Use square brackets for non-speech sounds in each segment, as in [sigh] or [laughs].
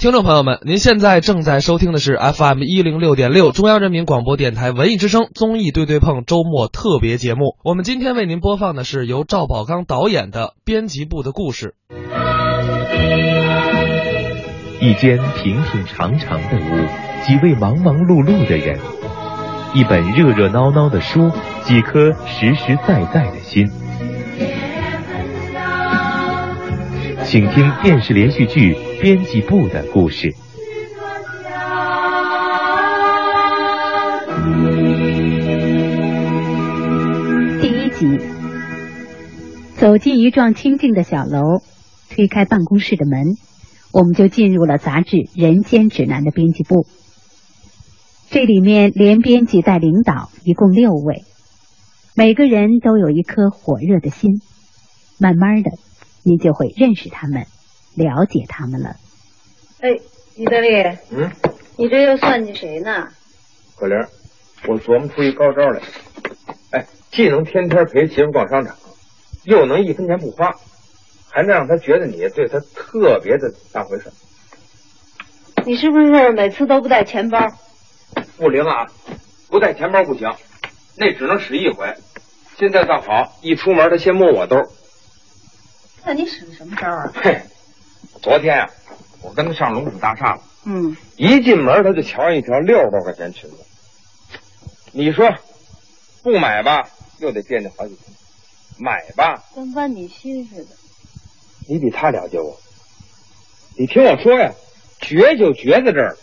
听众朋友们，您现在正在收听的是 FM 一零六点六中央人民广播电台文艺之声综艺对对碰周末特别节目。我们今天为您播放的是由赵宝刚导演的《编辑部的故事》。一间平平常常的屋，几位忙忙碌碌的人，一本热热闹闹的书，几颗实实在在的心。请听电视连续剧《编辑部的故事》第一集。走进一幢清静的小楼，推开办公室的门，我们就进入了杂志《人间指南》的编辑部。这里面连编辑带领导，一共六位，每个人都有一颗火热的心。慢慢的。您就会认识他们，了解他们了。哎，于德利，嗯，你这又算计谁呢？可玲，我琢磨出一高招来。哎，既能天天陪媳妇逛商场，又能一分钱不花，还能让她觉得你对她特别的当回事。你是不是每次都不带钱包？不灵啊，不带钱包不行，那只能使一回。现在倒好，一出门他先摸我兜。那你使的什么招啊？嘿，昨天呀，我跟他上龙虎大厦了。嗯。一进门他就瞧上一条六十多块钱裙子。你说不买吧，又得惦记好几天；买吧，跟剜你心似的。你比他了解我。你听我说呀，绝就绝在这儿。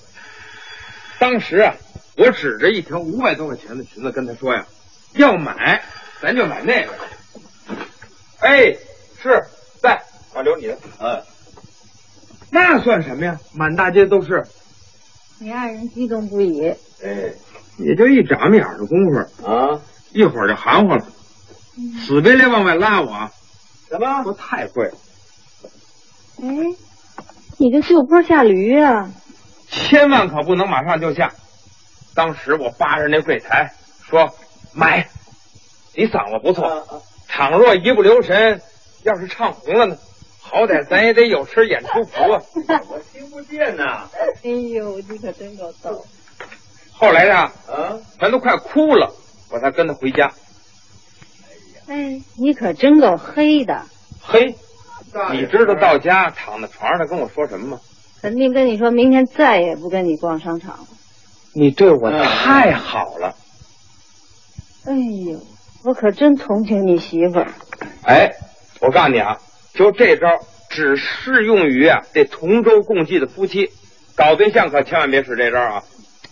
当时啊，我指着一条五百多块钱的裙子跟他说呀：“要买，咱就买那个。”哎，是。在，我留你的。嗯，那算什么呀？满大街都是。你爱人激动不已。哎，也就一眨眼的功夫啊，一会儿就含糊了，死别来往外拉我。什么？说太贵。哎，你这就坡下驴啊！千万可不能马上就下。当时我扒着那柜台说：“买，你嗓子不错，倘若一不留神。”要是唱红了呢，好歹咱也得有身演出服啊！[laughs] 我听不见呐！哎呦，你可真够逗。后来呀，啊，咱都快哭了，我才跟他回家。哎，你可真够黑的。黑？你知道到家躺在床上他跟我说什么吗？肯定跟你说明天再也不跟你逛商场了。你对我太好了。哎呦，我可真同情你媳妇儿。哎。我告诉你啊，就这招只适用于啊这同舟共济的夫妻，搞对象可千万别使这招啊！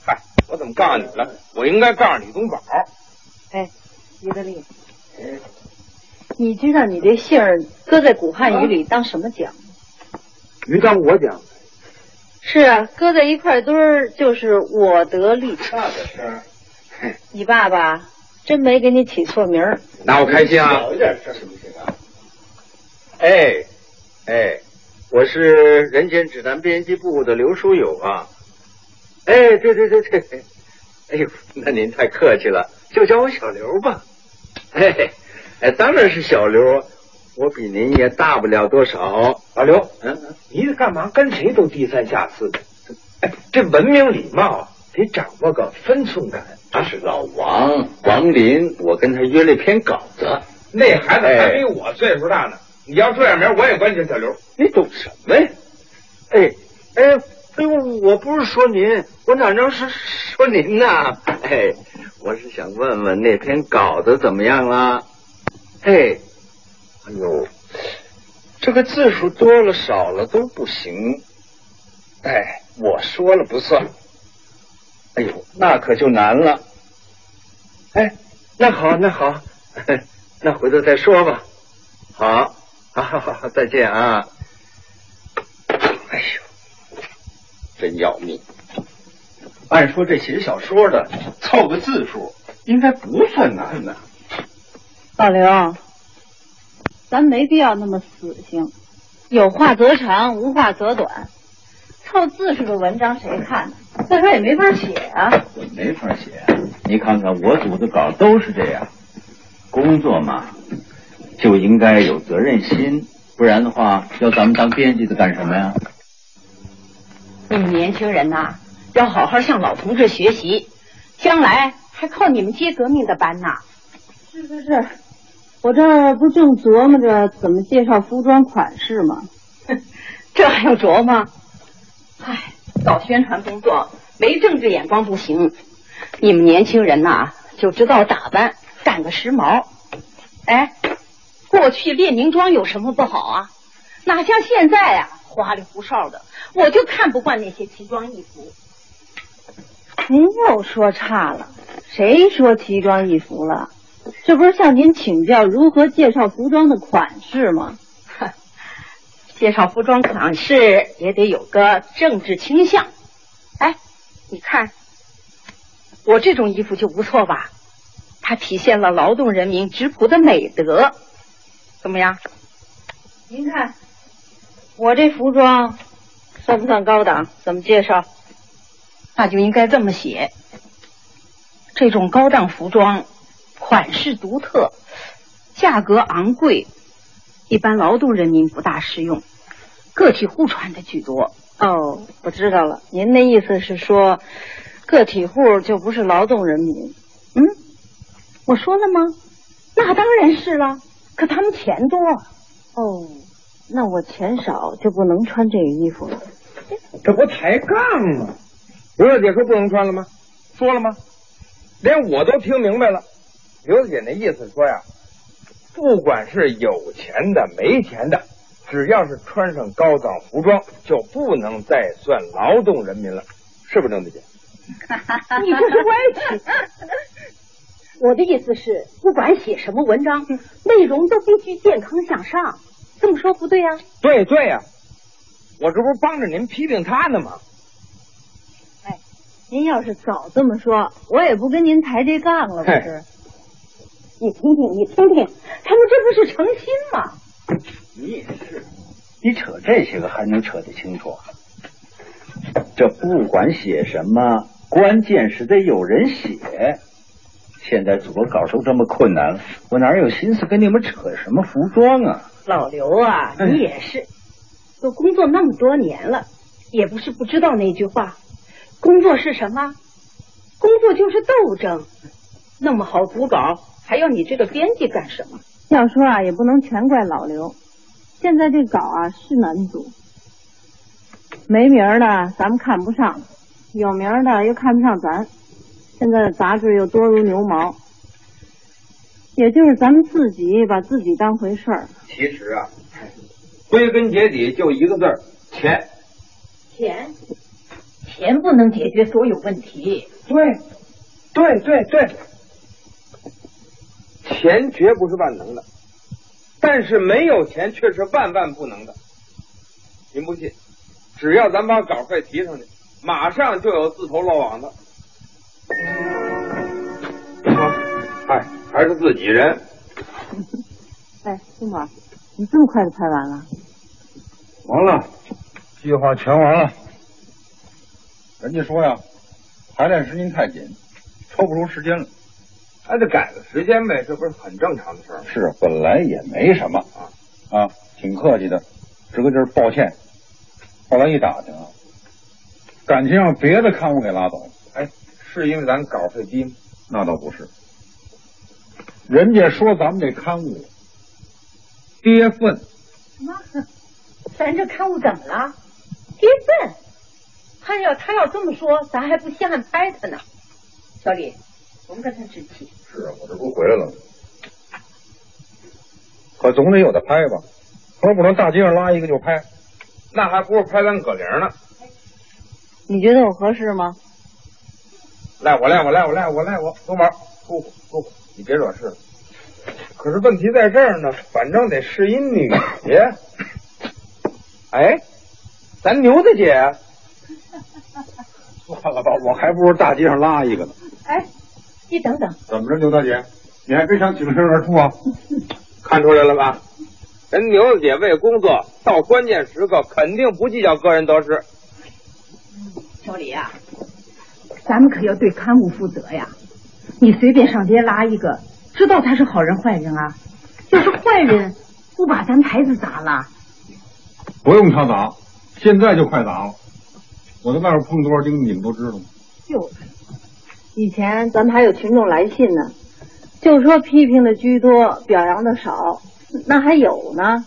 嗨，我怎么告诉你了？我应该告诉李东宝。哎，于德利，你知道你这姓儿搁在古汉语里当什么讲？鱼当我讲。是啊，搁在一块堆儿就是我得利。那个是。你爸爸真没给你起错名儿。那我开心啊！小一点声行不行啊？哎，哎，我是《人间指南》编辑部的刘书友啊。哎，对对对对，哎呦，那您太客气了，就叫我小刘吧。嘿嘿，哎，当然是小刘，我比您也大不了多少。老刘，嗯，你干嘛跟谁都低三下四的？哎，这文明礼貌得掌握个分寸感。他是老王，王林，我跟他约了一篇稿子。那孩子还比我岁数大呢。你要这样名，我也管你叫小刘。你懂什么呀？哎哎哎呦，我不是说您，我哪能是说您呢？哎，我是想问问那篇稿子怎么样了？哎，哎呦，这个字数多了少了都不行。哎，我说了不算。哎呦，那可就难了。哎，那好，那好，[laughs] 那回头再说吧。好。好好好，再见啊！哎呦，真要命！按说这写小说的凑个字数应该不算难的。老刘，咱没必要那么死性，有话则长，无话则短。凑字数的文章谁看呢？再说也没法写啊。没法写，你看看我组的稿都是这样。工作嘛。就应该有责任心，不然的话，要咱们当编辑的干什么呀？你们年轻人呐，要好好向老同志学习，将来还靠你们接革命的班呢。是是是，我这不正琢磨着怎么介绍服装款式吗？[laughs] 这还要琢磨？唉，搞宣传工作没政治眼光不行。你们年轻人呐，就知道打扮，干个时髦。哎，过去列宁装有什么不好啊？哪像现在啊，花里胡哨的，我就看不惯那些奇装异服。您又说差了，谁说奇装异服了？这不是向您请教如何介绍服装的款式吗？[laughs] 介绍服装款式也得有个政治倾向。哎，你看，我这种衣服就不错吧？它体现了劳动人民质朴的美德，怎么样？您看，我这服装算不算高档？怎么介绍？那就应该这么写：这种高档服装，款式独特，价格昂贵。一般劳动人民不大适用，个体户穿的居多。哦，我知道了，您的意思是说，个体户就不是劳动人民？嗯，我说了吗？那当然是了，可他们钱多。哦，那我钱少就不能穿这个衣服了。这不抬杠吗？刘大姐说不能穿了吗？说了吗？连我都听明白了。刘大姐那意思说呀。不管是有钱的没钱的，只要是穿上高档服装，就不能再算劳动人民了，是不是，郑大姐？[laughs] 你这是歪曲。我的意思是，不管写什么文章，内容都必须健康向上。这么说不对呀？对对呀，我这不是帮着您批评他呢吗？哎，您要是早这么说，我也不跟您抬这杠了，不是？你听听，你听听，他们这不是成心吗？你也是，你扯这些个还能扯得清楚？这不管写什么，关键是得有人写。现在组稿都这么困难了，我哪有心思跟你们扯什么服装啊？老刘啊，你也是，都工作那么多年了，也不是不知道那句话：工作是什么？工作就是斗争。那么好组稿。还要你这个编辑干什么？要说啊，也不能全怪老刘。现在这稿啊是难组，没名的咱们看不上，有名的又看不上咱。现在的杂志又多如牛毛，也就是咱们自己把自己当回事儿。其实啊，归根结底就一个字儿：钱。钱，钱不能解决所有问题。对，对对对。钱绝不是万能的，但是没有钱却是万万不能的。您不信？只要咱把稿费提上去，马上就有自投罗网的。嗨，还是自己人。哎，金宝，你这么快就拍完了？完了，计划全完了。人家说呀，排练时间太紧，抽不出时间了。还得改个时间呗，这不是很正常的事儿吗？是，本来也没什么啊啊，挺客气的，直个劲儿抱歉。后来一打听啊，感情让别的刊物给拉走了。哎，是因为咱稿费低吗？那倒不是，人家说咱们这刊物跌份。什么？咱这刊物怎么了？跌份？他要他要这么说，咱还不稀罕拍他呢。小李。甭跟他置气。是啊，我这不回来了吗？可总得有的拍吧？可不能大街上拉一个就拍，那还不如拍咱葛玲呢。你觉得我合适吗？赖我赖我赖我赖我赖我，东宝，舒服舒服，你别惹事。可是问题在这儿呢，反正得是一女 [laughs] 的。哎，咱牛大姐。[laughs] 算了吧，我还不如大街上拉一个呢。哎。你等等，怎么着，牛大姐，你还真想挺身而出啊？看出来了吧？人牛大姐为工作，到关键时刻肯定不计较个人得失。小李啊，咱们可要对刊物负责呀！你随便上街拉一个，知道他是好人坏人啊？要是坏人，不把咱牌子砸了？不用他砸，现在就快砸了。我在外边碰多少钉子，你们都知道吗？就是，以前咱们还有群众来信呢，就说批评的居多，表扬的少，那还有呢。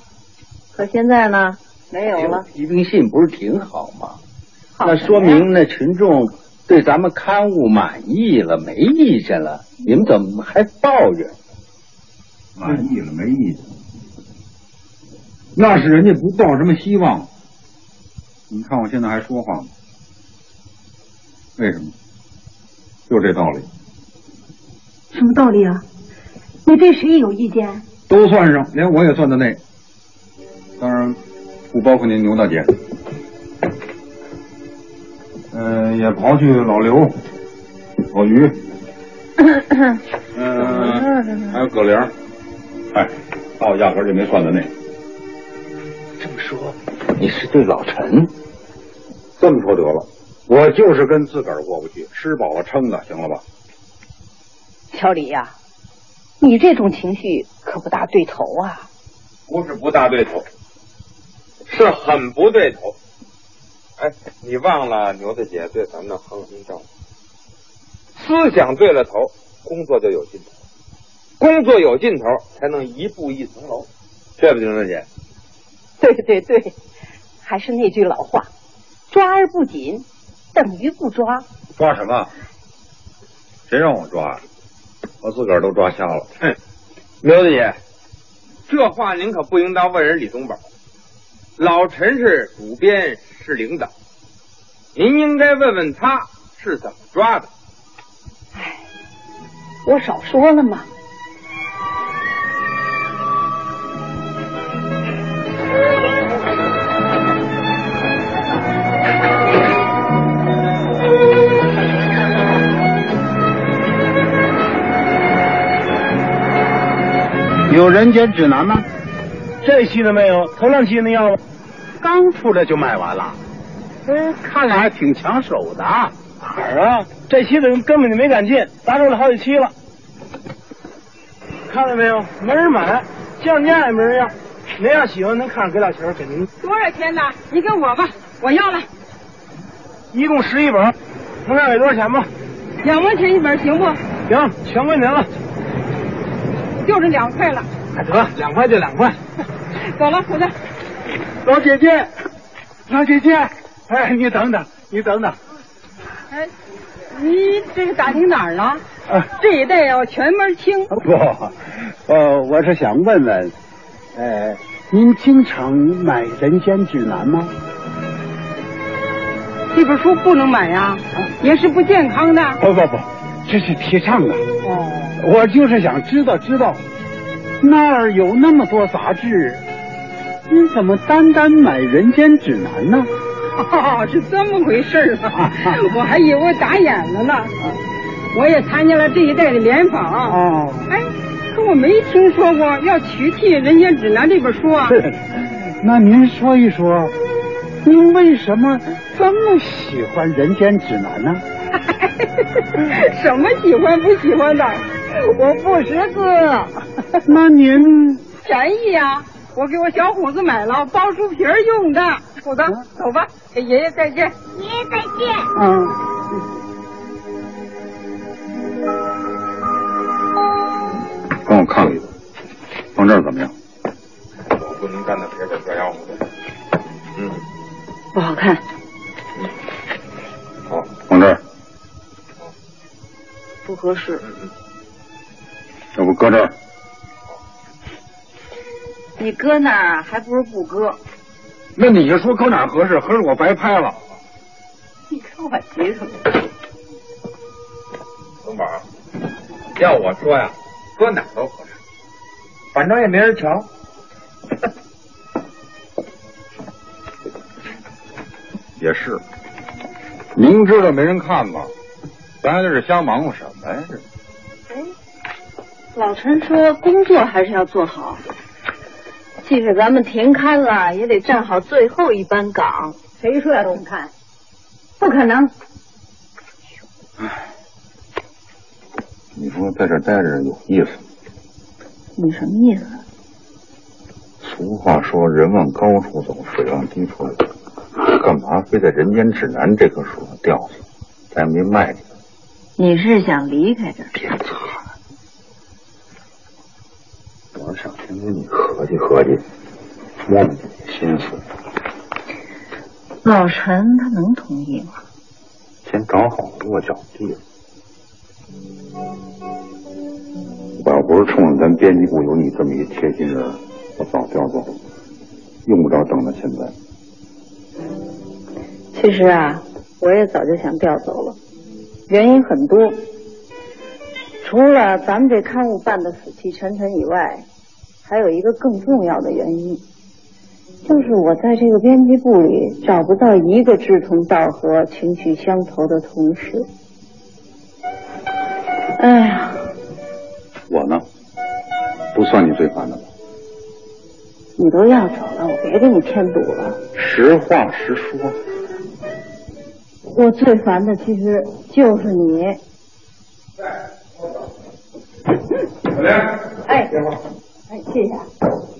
可现在呢，没有了。批评信不是挺好吗？好那说明那群众对咱们刊物满意了，没意见了，你们怎么还抱怨？满意了，没意见。那是人家不抱什么希望。你看我现在还说话吗？为什么？就这道理，什么道理啊？你对谁有意见？都算上，连我也算在内。当然，不包括您牛大姐。嗯、也刨去老刘、老于，[coughs] 嗯、还有葛玲，哎，那我压根就没算在内。这么说，你是对老陈？这么说得了，我就是跟自个儿过不去，吃饱了撑的，行了吧？小李呀、你这种情绪可不大对头啊！不是不大对头，是很不对头。哎，你忘了牛大姐对咱们的恒恩照顾？思想对了头，工作就有劲头；工作有劲头，才能一步一层楼，对不对，牛大姐？对对对，还是那句老话，抓而不紧，等于不抓。抓什么？谁让我抓？我自个儿都抓瞎了。哼，牛大姐，这话您可不应当问人李东宝。老陈是主编，是领导，您应该问问他是怎么抓的。我少说了吗？有人间指南吗？这期的没有，头两期的要吗？刚出来就卖完了。哎，看来还挺抢手的。哪儿啊？这期的人根本就没敢进，打住了好几期了。看到没有？没人买，降价也没人要。您要喜欢，能看上给俩钱给您。多少钱呢？你给我吧，我要了。一共十一本，能看给多少钱吧？两毛钱一本行不？行，全归您了。就是两块了。哎，得，两块就两块。[laughs] 走了，回来。老姐姐，老姐姐，哎，你等等，你等等。哎，你这是打听哪儿了？啊这一带要全门清。不，呃，我是想问问，呃，您经常买《人间指南》吗？这本书不能买呀，也是不健康的。不不不，这是提倡的。哦，我就是想知道知道，那儿有那么多杂志，您怎么单单买《人间指南》呢？哦，是这么回事儿啊！[laughs] 我还以为打眼了呢。我也参加了这一代的联访。哦，哎，可我没听说过要取替《人间指南》这本书啊。那您说一说，您为什么这么喜欢《人间指南》呢？[laughs] 什么喜欢不喜欢的？我不识字。[laughs] 那您便宜呀、我给我小虎子买了包书皮儿用的。虎子，走吧，给爷爷再见。爷爷再见。嗯。帮我看看，放这儿怎么样？我不能站在别的这样子。嗯，不好看。好，放这儿，不合适。要不搁这儿？你搁那儿还不如不搁。那你就说搁哪儿合适？合适我白拍了。你看我急什么？东宝，要我说呀，搁哪儿都合适，反正也没人瞧。[laughs] 也是，明知道没人看吧，咱还在这瞎忙活什么呀？这哎，老陈说工作还是要做好，即使咱们停刊了，也得站好最后一班岗。谁说要停刊？不可能！你说在这待着有意思？你什么意思？俗话说，人往高处走，水往低处流。干嘛非在《人间指南》这棵树上吊死？咱也没卖你。你是想离开这儿？别擦！我想听听你合计合计，摸摸自己心思。老陈他能同意吗？先找好落脚地。我要不是冲着咱编辑部有你这么一贴心人，我早调走了，用不着等到现在。其实啊，我也早就想调走了，原因很多。除了咱们这刊物办的死气沉沉以外，还有一个更重要的原因，就是我在这个编辑部里找不到一个志同道合、情趣相投的同事。哎呀，我呢，不算你最烦的吧？你都要走了，我别给你添堵了。实话实说。我最烦的其实就是你。小玲，哎，电话。哎，谢谢。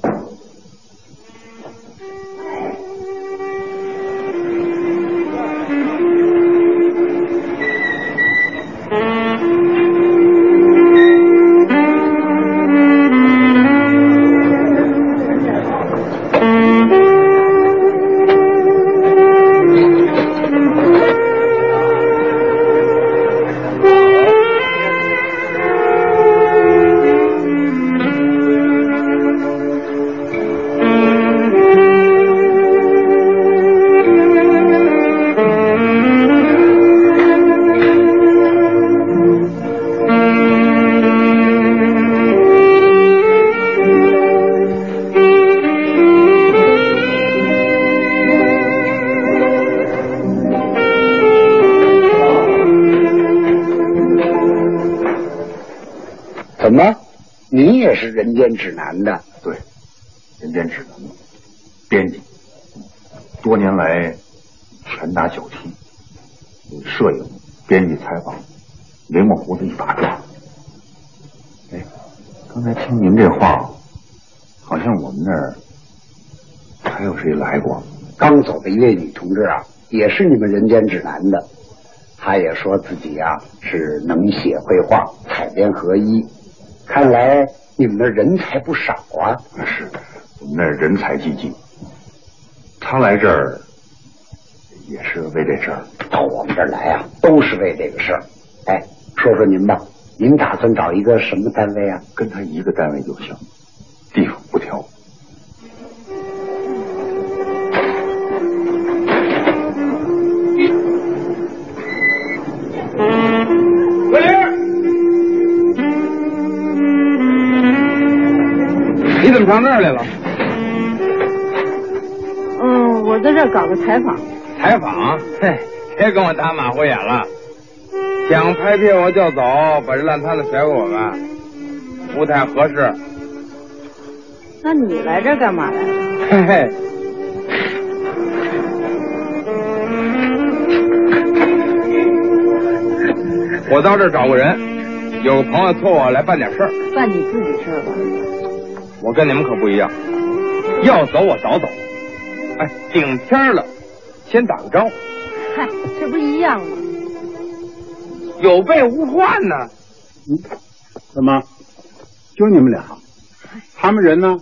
是《人间指南》的？对，《人间指南》编辑，多年来拳打脚踢，摄影、编辑、采访，眉毛胡子一把抓。哎，刚才听您这话，好像我们那儿还有谁来过？刚走的一位女同志啊，也是你们《人间指南》的，她也说自己呀、是能写绘画，采编合一。看来你们那人才不少啊！是，我们那人才济济。他来这儿也是为这事儿。到我们这儿来啊，都是为这个事儿。哎，说说您吧，您打算找一个什么单位啊？跟他一个单位就行，地方不挑。上这儿来了？嗯，我在这儿搞个采访。采访？嘿，别跟我打马虎眼了。想拍片我就走，把这烂摊子甩给我们，不太合适。那你来这儿干嘛来了？嘿嘿。我到这儿找个人，有个朋友托我来办点事儿。办你自己事儿吧。我跟你们可不一样，要走我早走。哎，顶天了，先打个招呼，嗨，这不一样吗？有备无患呢。嗯，怎么？就你们俩？他们人呢？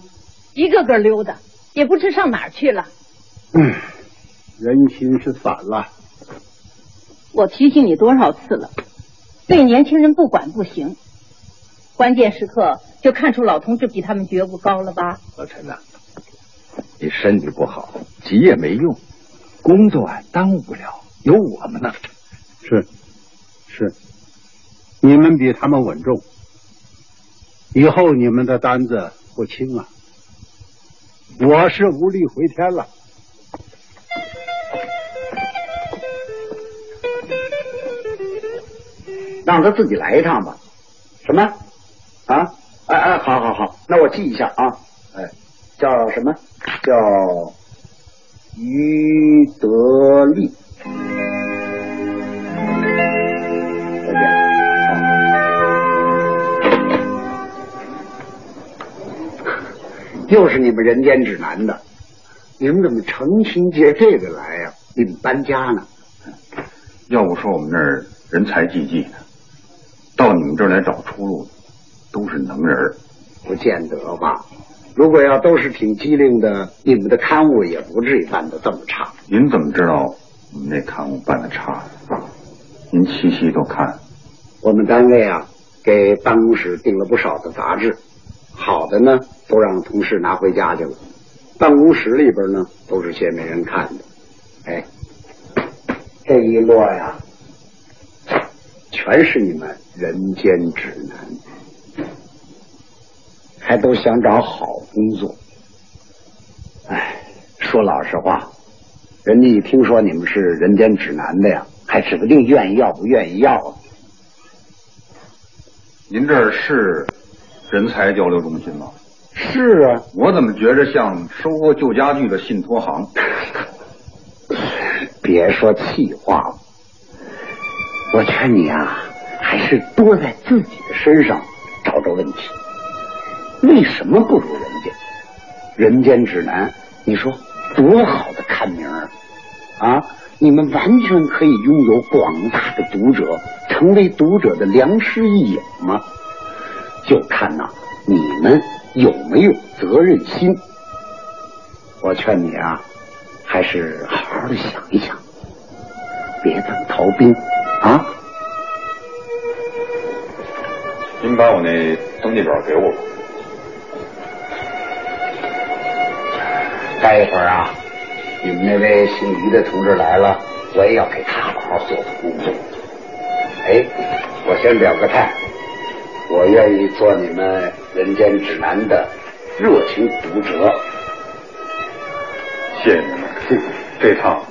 一个个溜达，也不知上哪儿去了。嗯，人心是散了。我提醒你多少次了，对年轻人不管不行。关键时刻就看出老同志比他们觉悟高了吧？老陈呐、你身体不好，急也没用，工作啊耽误不了，有我们呢。是是，你们比他们稳重，以后你们的担子不轻啊。我是无力回天了。让他自己来一趟吧。什么？啊？哎哎，好好好，那我记一下啊。哎，叫什么？叫于德利。再见。又是你们人间指南的，你们怎么成心借这个来呀、你们搬家呢。要不说我们这儿人才济济呢，到你们这儿来找出路呢都是能人。不见得吧？如果要都是挺机灵的，你们的刊物也不至于办得这么差。您怎么知道我们那刊物办的差？您细细都看。我们单位啊，给办公室订了不少的杂志，好的呢都让同事拿回家去了，办公室里边呢都是些没人看的。哎，这一摞呀，全是你们人间指南，还都想找好工作。哎，说老实话，人家一听说你们是人间指南的呀，还指不定愿意要不愿意要啊。您这儿是人才交流中心吗？是啊，我怎么觉着像收购旧家具的信托行？[laughs] 别说气话了，我劝你啊，还是多在自己的身上找找问题。为什么不如人家？人间指南，你说多好的刊名啊！啊，你们完全可以拥有广大的读者，成为读者的良师益友嘛。就看呐，你们有没有责任心。我劝你啊，还是好好的想一想，别当逃兵啊！您把我那登记表给我吧。待一会儿啊，你们那位姓于的同志来了，我也要给他好好做做工作。哎，我先表个态，我愿意做你们《人间指南》的热情读者。谢谢你们，这趟，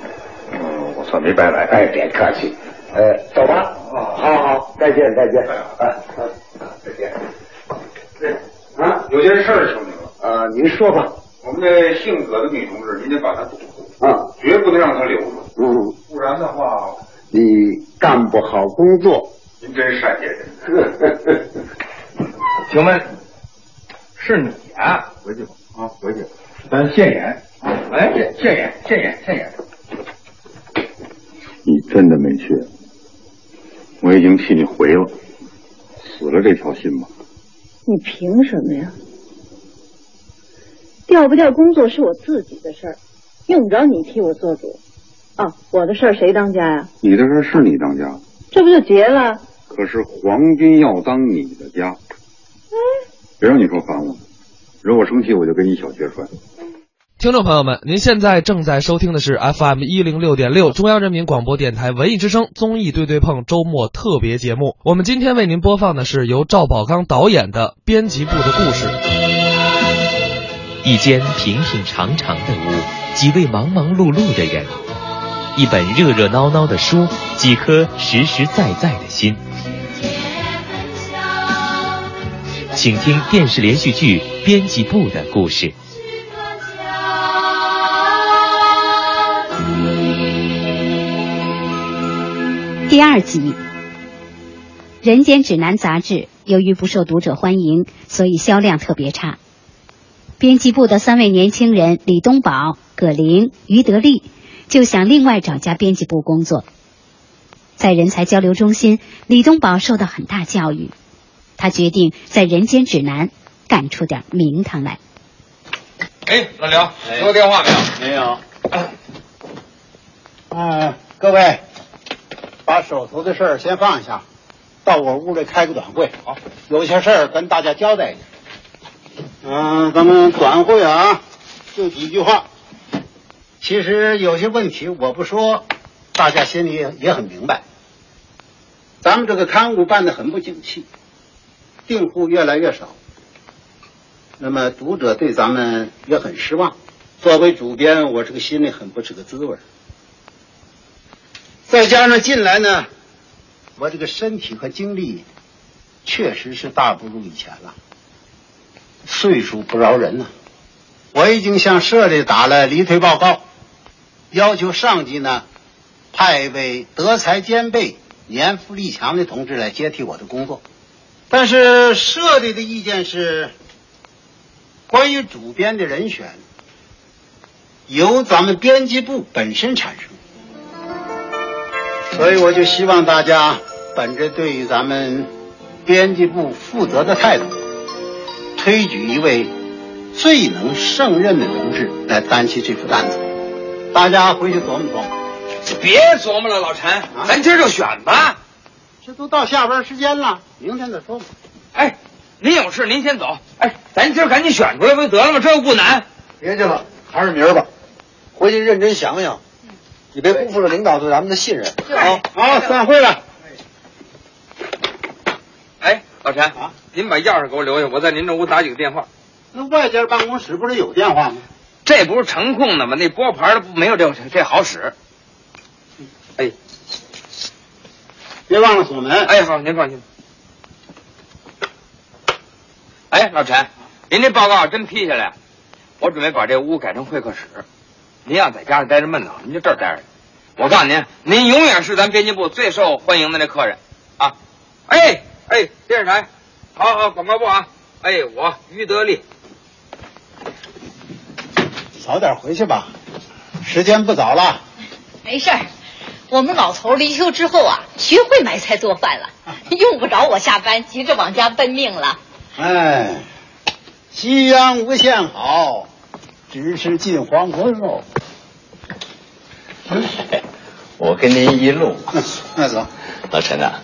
嗯，我算没白来。哎，别客气，呃，走吧。好好，再见，再见。哎，再见。对啊，有件事儿求您了。呃，您说吧。我们这姓葛的女同志，您得把她堵住，啊，绝不能让她留住，嗯，不然的话，你干不好工作。您真善解人。[laughs] 请问是你啊？回去吧，啊，回去，咱现眼。哎，现眼，现眼，现眼。你真的没去？我已经替你回了，死了这条心吧。你凭什么呀？调不调工作是我自己的事儿，用不着你替我做主。哦，我的事儿谁当家呀？你的事儿是你当家，这不就结了？可是皇军要当你的家。哎，别让你说烦我，惹我生气我就跟你一小决摔。听众朋友们，您现在正在收听的是 FM 一零六点六中央人民广播电台文艺之声综艺对对碰周末特别节目。我们今天为您播放的是由赵宝刚导演的《编辑部的故事》。一间平平常常的屋，几位忙忙碌碌的人，一本热热闹闹的书，几颗实实在在的心。请听电视连续剧《编辑部的故事》。第二集，《人间指南》杂志由于不受读者欢迎，所以销量特别差。编辑部的三位年轻人李东宝、葛玲、于德利就想另外找家编辑部工作。在人才交流中心，李东宝受到很大教育，他决定在《人间指南》干出点名堂来。哎，老刘，给我电话没有？没有。嗯，各位，把手头的事儿先放下，到我屋里开个短会。好，有些事儿跟大家交代一下。嗯，咱们短会啊，就几句话。其实有些问题我不说，大家心里也也很明白。咱们这个刊物办得很不景气，订户越来越少，那么读者对咱们也很失望。作为主编，我这个心里很不是个滋味。再加上近来呢，我这个身体和精力确实是大不如以前了。岁数不饶人呐、我已经向社里打了离退报告，要求上级呢派一位德才兼备、年富力强的同志来接替我的工作。但是社里的意见是，关于主编的人选由咱们编辑部本身产生。所以我就希望大家本着对于咱们编辑部负责的态度，推举一位最能胜任的同志来担起这副担子。大家回去琢磨琢磨。别琢磨了，老陈，咱今儿就选吧。这都到下班时间了，明天再说吧。哎，您有事您先走。哎，咱今儿赶紧选出来不就得了吗？这又不难。别去了，还是明儿吧。回去认真想想，你别辜负了领导对咱们的信任。好，好，散会了。哎，老陈啊，您把钥匙给我留下，我在您这屋打几个电话。那外间办公室不是有电话吗？这不是程控的吗？那拨盘的不没有这这好使。哎，别忘了锁门。哎，好，您放心。哎，老陈，您这报告真批下来，我准备把这屋改成会客室。您要在家里待着闷得慌，您就这儿待着。我告诉您，您永远是咱编辑部最受欢迎的那客人啊！哎哎，电视台，好好广告部啊！哎，我于德利，早点回去吧，时间不早了。没事儿，我们老头离休之后啊，学会买菜做饭了，[laughs] 用不着我下班急着往家奔命了。哎，夕阳无限好，只是近黄昏喽。[laughs] 我跟您一路。[laughs] 那走。老陈呐、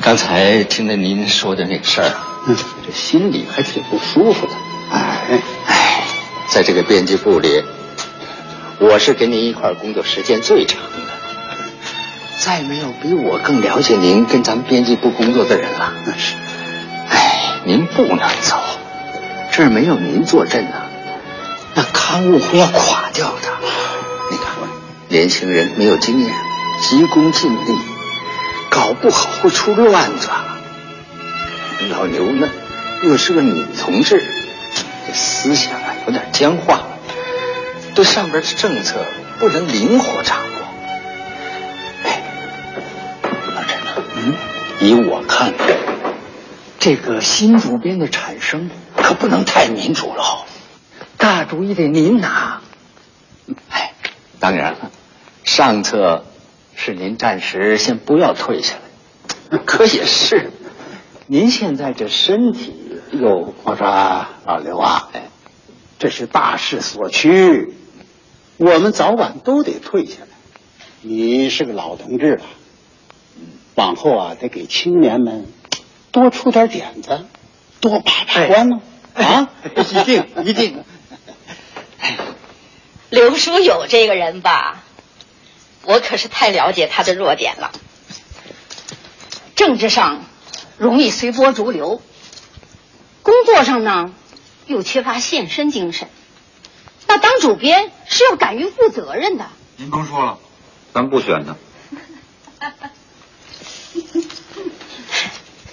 刚才听了您说的那个事儿，嗯，这心里还挺不舒服的。哎哎，在这个编辑部里，我是跟您一块儿工作时间最长的，再没有比我更了解您跟咱们编辑部工作的人了。那是。哎，您不能走，这儿没有您坐镇呐、那刊物会要垮掉的。你看，年轻人没有经验，急功近利，搞不好会出乱子。老牛呢，又是个女同志，这思想啊有点僵化，对上边的政策不能灵活掌握。哎，老陈呐，嗯，依我看，这个新主编的产生可不能太民主了，大主意得您拿。哎，当然了，上策是您暂时先不要退下来。可也是，您现在这身体又……我说老刘啊，哎，这是大势所趋，我们早晚都得退下来。你是个老同志了，往后啊得给青年们多出点点子，多把把关呢、啊！一定一定。[laughs] 刘叔友这个人吧，我可是太了解他的弱点了。政治上容易随波逐流，工作上呢又缺乏献身精神。那当主编是要敢于负责任的。您甭说了，咱不选他。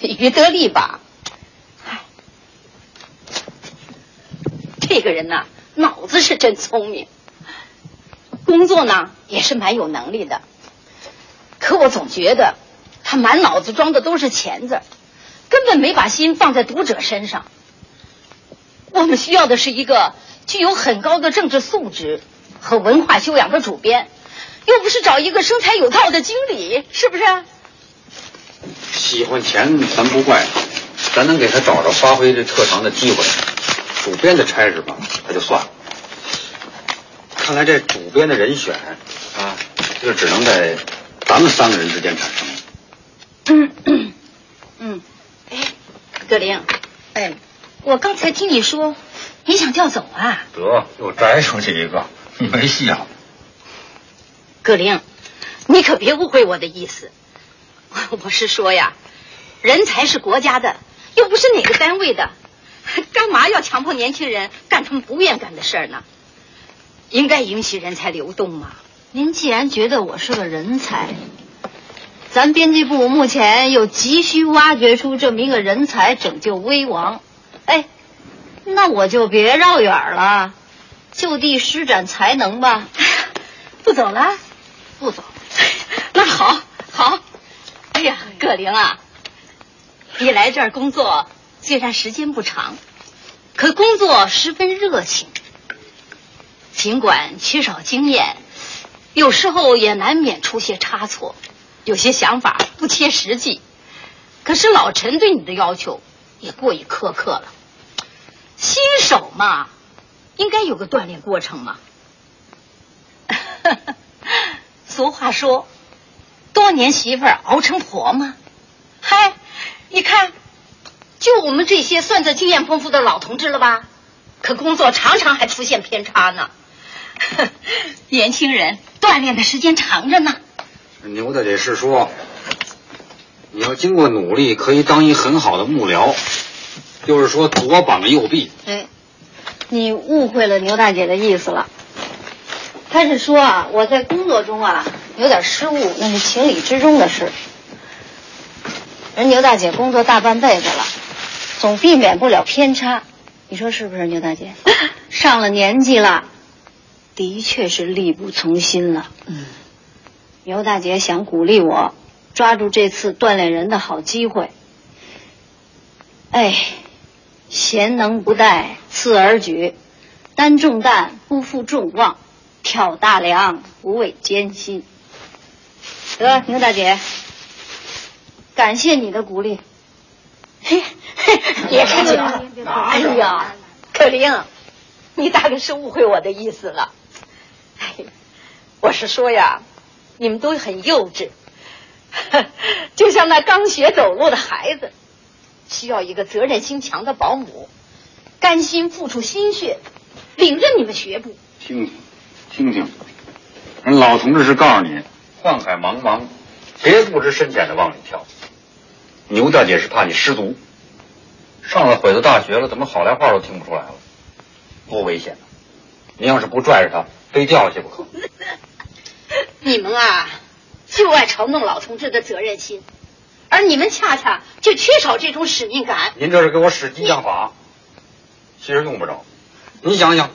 [laughs] 于德利吧，唉，这个人呐，脑子是真聪明，工作呢也是蛮有能力的。可我总觉得他满脑子装的都是钱字，根本没把心放在读者身上。我们需要的是一个具有很高的政治素质和文化修养的主编，又不是找一个生财有道的经理，是不是？喜欢钱咱不怪，咱能给他找着发挥这特长的机会。主编的差事吧，那就算了。看来这主编的人选啊，就只能在咱们三个人之间产生。嗯嗯，哎，葛玲，哎，我刚才听你说你想调走啊？得，又摘出去一个，没戏啊。葛玲，你可别误会我的意思，[laughs] 我是说呀，人才是国家的，又不是哪个单位的，干嘛要强迫年轻人干他们不愿干的事儿呢？应该允许人才流动嘛。您既然觉得我是个人才，咱编辑部目前又急需挖掘出这么一个人才，拯救危亡。哎，那我就别绕远了，就地施展才能吧。[laughs] 不走了？不走。[laughs] 那好，好。哎呀，葛玲啊，你来这儿工作虽然时间不长，可工作十分热情。尽管缺少经验，有时候也难免出些差错。有些想法不切实际。可是老陈对你的要求也过于苛刻了。新手嘛，应该有个锻炼过程嘛。[laughs] 俗话说，多年媳妇熬成婆嘛。嗨，你看，就我们这些算着经验丰富的老同志了吧？可工作常常还出现偏差呢。[laughs] 年轻人锻炼的时间长着呢。牛大姐是说，你要经过努力，可以当一很好的幕僚，就是说左膀右臂。哎，你误会了牛大姐的意思了。她是说啊，我在工作中啊有点失误，那是情理之中的事。人牛大姐工作大半辈子了，总避免不了偏差，你说是不是，牛大姐？[laughs] 上了年纪了，的确是力不从心了。嗯，牛大姐想鼓励我抓住这次锻炼人的好机会。哎，贤能不带次而举，担重担不负众望，挑大梁不畏艰辛。得，牛大姐。感谢你的鼓励。嘿，别客气了。哎呀，可玲，你大概是误会我的意思了。我是说呀，你们都很幼稚，[laughs] 就像那刚学走路的孩子，需要一个责任心强的保姆，甘心付出心血，领着你们学步。听听，听听，人老同志是告诉你，宦海茫茫，别不知深浅的往里跳。牛大姐是怕你失足，上了鬼子大学了，怎么好赖话都听不出来了？多危险！你要是不拽着他，非掉下去不可。你们啊，就爱嘲弄老同志的责任心，而你们恰恰就缺少这种使命感。您这是给我使激将法，其实用不着。你想想，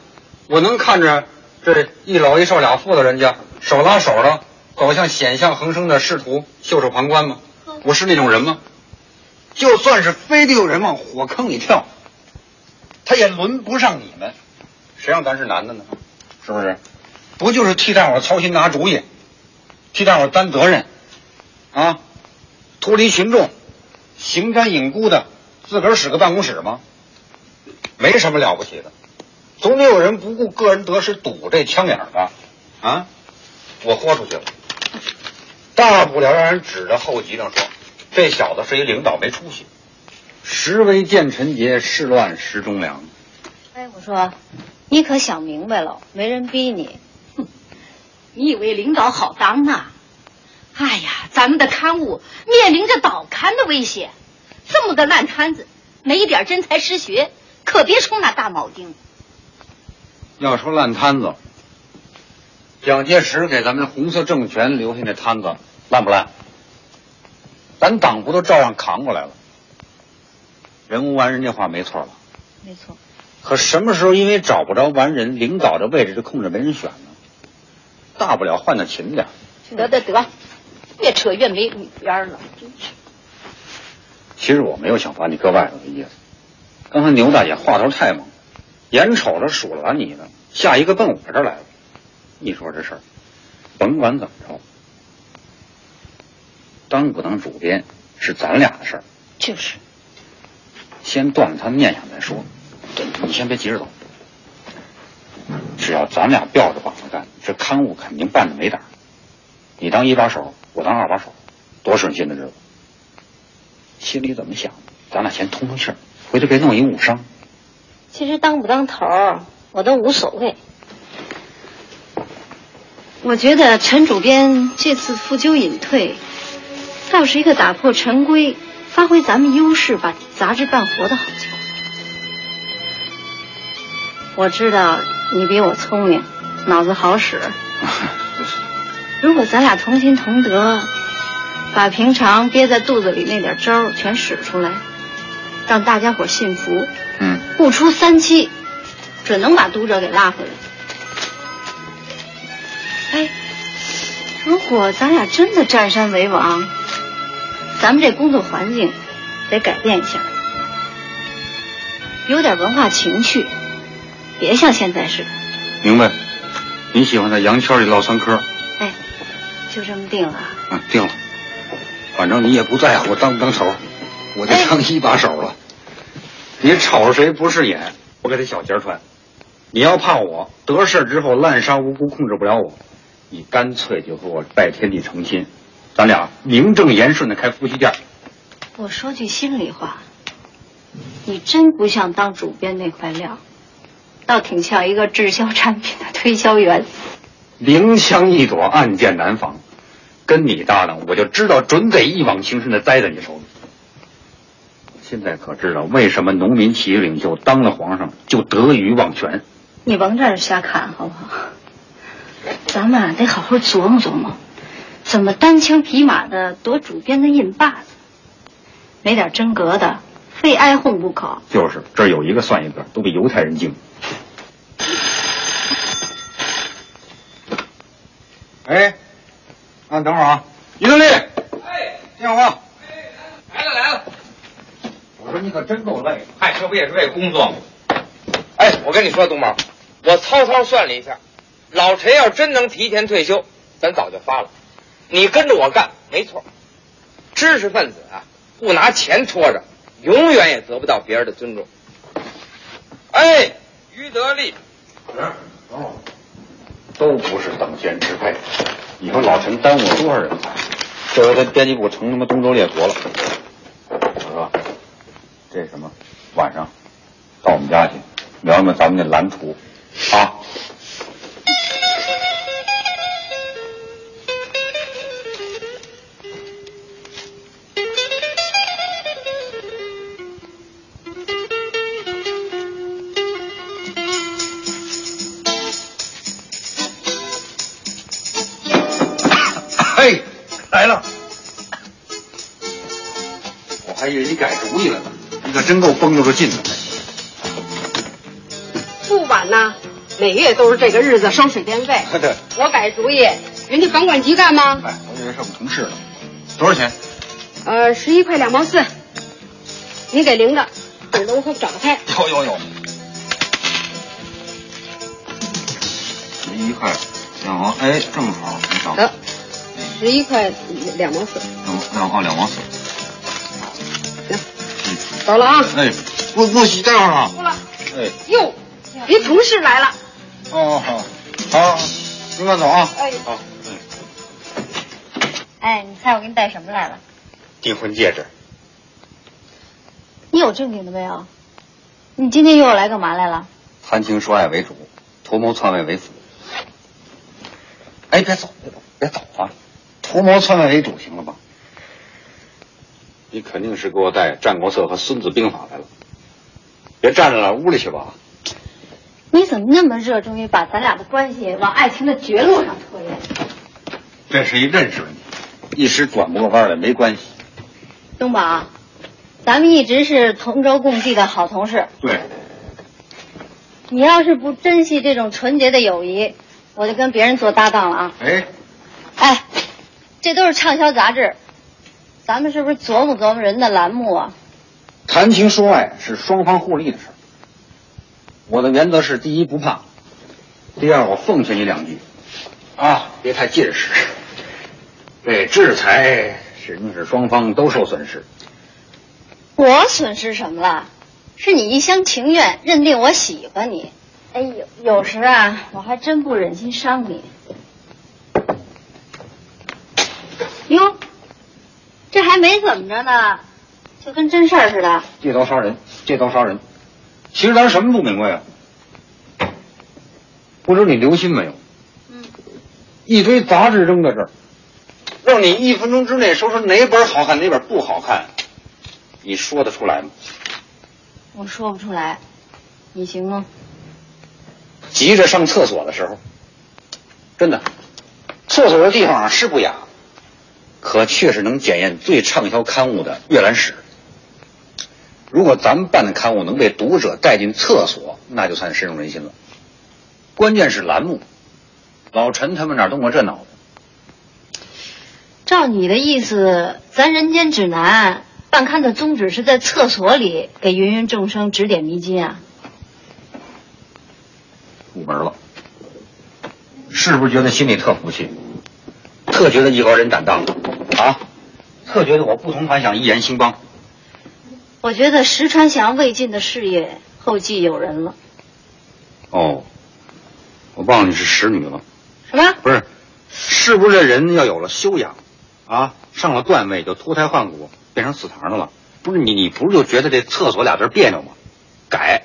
我能看着这一老一少俩妇的人家手拉手的走向险象横生的仕途，袖手旁观吗？我是那种人吗？就算是非得有人往火坑里跳，他也轮不上你们。谁让咱是男的呢？是不是？不就是替大伙操心拿主意，替大伙担责任，啊，脱离群众，形单影孤的，自个儿使个办公室吗？没什么了不起的，总得有人不顾个人得失堵这枪眼吧？啊，我豁出去了，大不了让人指着后脊梁说。这小子是一领导没出息，时为见臣节，事乱时忠良。哎，我说，你可想明白了？没人逼你。哼，你以为领导好当呐？哎呀，咱们的刊物面临着倒刊的危险，这么个烂摊子，没一点真才实学，可别充那大铆钉。要说烂摊子，蒋介石给咱们红色政权留下那摊子烂不烂？咱党不都照样扛过来了？人无完人这话没错吧？没错。可什么时候因为找不着完人，领导的位置就空着没人选呢？大不了换的勤点。得得得，越扯越没里边了，真是。其实我没有想把你搁外头的意思。刚才牛大姐话头太猛，眼瞅着数落完你呢，下一个奔我这儿来了。你说这事儿，甭管怎么着。当不当主编是咱俩的事儿，就是。先断了他念想再说，你先别急着走。只要咱俩吊着膀子干，这刊物肯定办的没胆。你当一把手，我当二把手，多省心的日子。心里怎么想，咱俩先通通气儿，回头别弄一误伤。其实当不当头儿，我都无所谓。我觉得陈主编这次负疚隐退。倒是一个打破陈规、发挥咱们优势、把杂志办活的好机会。我知道你比我聪明，脑子好使。[laughs] 如果咱俩同心同德，把平常憋在肚子里那点招全使出来，让大家伙信服，嗯，不出三期，准能把读者给拉回来。哎，如果咱俩真的占山为王。咱们这工作环境得改变一下，有点文化情趣，别像现在似的。明白。你喜欢在羊圈里唠三嗑？哎，就这么定了。嗯，定了。反正你也不在乎我当不当头，我就当一把手了。你瞅着谁不顺眼，我给他小鞋穿。你要怕我得势之后滥杀无辜，控制不了我，你干脆就和我拜天地成亲，咱俩名正言顺的开夫妻店。我说句心里话，你真不像当主编那块料，倒挺像一个滞销产品的推销员。明枪易躲，暗箭难防。跟你搭档，我就知道准得一往情深的栽在你手里。现在可知道为什么农民起义领袖当了皇上就得鱼忘权？你甭在这瞎侃好不好？咱们啊得好好琢磨琢磨，怎么单枪匹马的夺主编的印把子？没点真格的，非挨哄不可。就是这儿有一个算一个，都比犹太人精。哎，啊，等会儿啊，于德利，哎，电话。来了来了。我说你可真够累，嗨，这不也是为工作吗？哎，我跟你说，东宝，我操操算了一下，老陈要真能提前退休，咱早就发了。你跟着我干，没错。知识分子啊，不拿钱拖着，永远也得不到别人的尊重。哎，于德利，等会儿，都不是等闲之辈。你说老陈耽误了多少人才？这回他编辑部成他妈东周列国了。我说，这什么？晚上到我们家去聊聊咱们那蓝图啊。每月都是这个日子收水电费。[laughs] 对，我改主意，人家房管局干吗？哎，我以为是我们同事呢。多少钱？呃，十一块两毛四，你给零的，等着我可找开。[laughs] 有有有。十一块两毛，哎，正好，你找。得，十一块两毛四。两两哦，两毛四。行，走了啊。哎，不不许待会儿啊。不了。哎。哟，别同事来了。哦好，好，您慢走啊。哎。好。哎，你猜我给你带什么来了？订婚戒指。你有正经的没有？你今天又来干嘛来了？谈情说爱为主，图谋篡位为辅。哎，别走，别走，别走啊！图谋篡位为主，行了吧？你肯定是给我带《战国策》和《孙子兵法》来了，别站着了，屋里去吧。你怎么那么热衷于把咱俩的关系往爱情的绝路上拖延？这是一认识问题，一时转不过弯来，没关系。东宝，咱们一直是同舟共济的好同事。对，你要是不珍惜这种纯洁的友谊，我就跟别人做搭档了啊！哎，哎，这都是畅销杂志，咱们是不是琢磨琢磨人的栏目啊？谈情说爱是双方互利的事儿。我的原则是：第一不怕，第二我奉劝你两句，啊，别太近视。这制裁实际是双方都受损失。我损失什么了？是你一厢情愿认定我喜欢你。哎呦，有时啊，我还真不忍心伤你。哟，这还没怎么着呢，就跟真事儿似的。借刀杀人，借刀杀人。其实咱什么不明白啊？不知你留心没有？嗯。一堆杂志扔在这儿，让你一分钟之内说出哪本好看，哪本不好看，你说得出来吗？我说不出来，你行吗？急着上厕所的时候，真的，厕所的地方啊是不雅，可却是能检验最畅销刊物的阅览室。如果咱们办的刊物能被读者带进厕所，那就算深入人心了。关键是栏目，老陈他们哪动过这脑子？照你的意思，咱《人间指南》办刊的宗旨是在厕所里给芸芸众生指点迷津啊？入门了，是不是觉得心里特服气，特觉得艺高人胆大啊？特觉得我不同凡响，一言兴邦。我觉得石川祥未尽的事业后继有人了。哦，我忘了你是使女了。什么？不是，是不是这人要有了修养啊，上了段位就脱胎换骨，变成祠堂的了？不是你，你不是就觉得这厕所俩字别扭吗？改，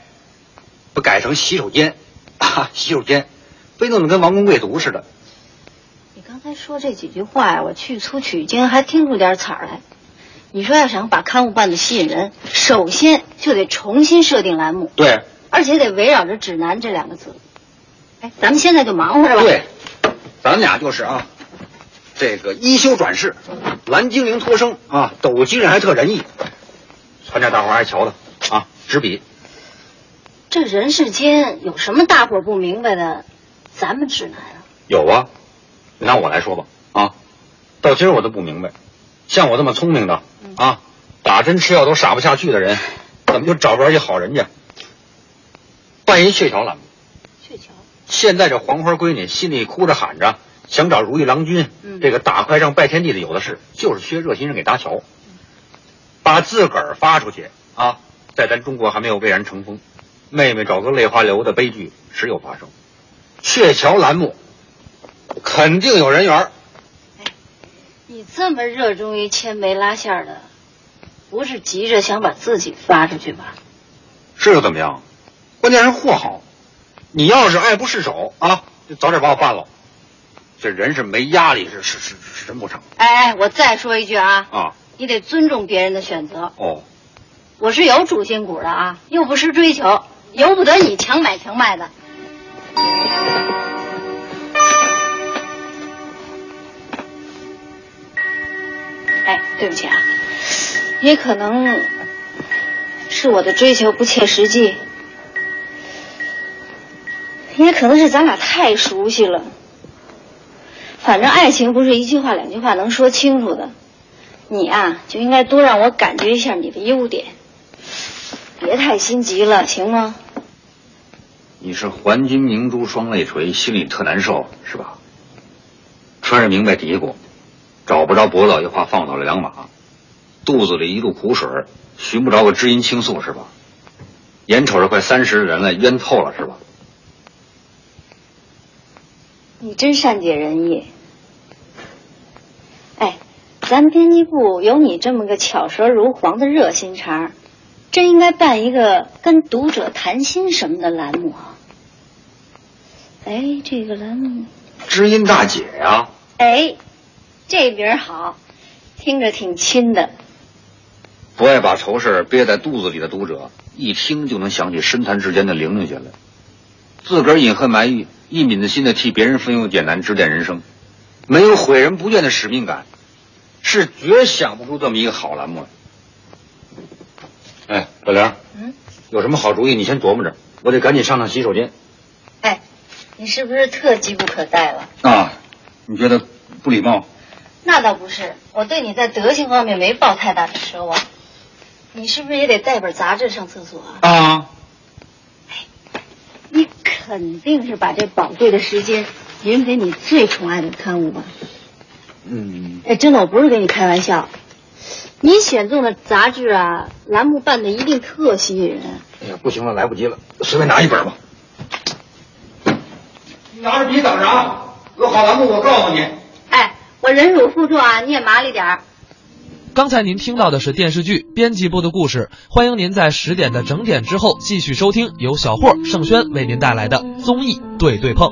不改成洗手间啊，洗手间，非弄得跟王公贵族似的。你刚才说这几句话呀，我去粗取精，还听出点彩儿来。你说要想把刊物办得吸引人，首先就得重新设定栏目，对，而且得围绕着“指南”这两个字。哎，咱们现在就忙活着吧。对，咱俩就是啊，这个一休转世，蓝精灵托生啊，抖机人还特仁义，传点大伙儿爱瞧的啊，执笔。这人世间有什么大伙儿不明白的？咱们指南啊。有啊，拿我来说吧啊，到今儿我都不明白，像我这么聪明的啊，打针吃药都傻不下去的人，怎么就找不着一好人家？办一鹊桥栏目。鹊桥。现在这黄花闺女心里哭着喊着，想找如意郎君，这个打快仗拜天地的有的是，就是缺热心人给搭桥，把自个儿发出去啊，在咱中国还没有蔚然成风，妹妹找个泪花流的悲剧时有发生。鹊桥栏目肯定有人缘。你这么热衷于牵媒拉线的，不是急着想把自己发出去吧？是又怎么样？关键是货好。你要是爱不释手啊，就早点把我办了。这人是没压力，是是是是真不成。哎哎，我再说一句啊，啊，你得尊重别人的选择。哦，我是有主心骨的啊，又不失追求，由不得你强买强卖的。哎，对不起啊，也可能是我的追求不切实际，也可能是咱俩太熟悉了。反正爱情不是一句话两句话能说清楚的，你啊就应该多让我感觉一下你的优点，别太心急了，行吗？你是环金明珠双泪垂，心里特难受是吧？穿着明白嘀咕，找不着脖子一话放倒了两马，肚子里一肚苦水，寻不着个知音倾诉是吧？眼瞅着快三十的人了，冤透了是吧？你真善解人意。哎，咱编辑部有你这么个巧舌如簧的热心肠，真应该办一个跟读者谈心什么的栏目啊。哎，这个栏目，知音大姐呀、哎，这名儿好，听着挺亲的。不爱把愁事憋在肚子里的读者，一听就能想起深潭之间的玲玲姐来，自个儿隐恨埋怨，一敏的心的替别人分忧解难，指点人生，没有毁人不倦的使命感，是绝想不出这么一个好栏目来。哎，小玲，嗯，有什么好主意你先琢磨着，我得赶紧上趟洗手间哎，你是不是特急不可待了？啊！你觉得不礼貌？那倒不是，我对你在德行方面没抱太大的奢望。你是不是也得带本杂志上厕所啊？啊，你肯定是把这宝贵的时间匀给你最宠爱的刊物吧？嗯，哎，真的，我不是跟你开玩笑。你选中的杂志啊，栏目办的一定特吸引人。哎呀，不行了，来不及了，随便拿一本吧。你拿着笔等着啊，有好栏目我告诉你。我忍辱负重啊，你也麻利点儿。刚才您听到的是电视剧《编辑部的故事》，欢迎您在十点的整点之后继续收听由小霍、盛轩为您带来的综艺《对对碰》。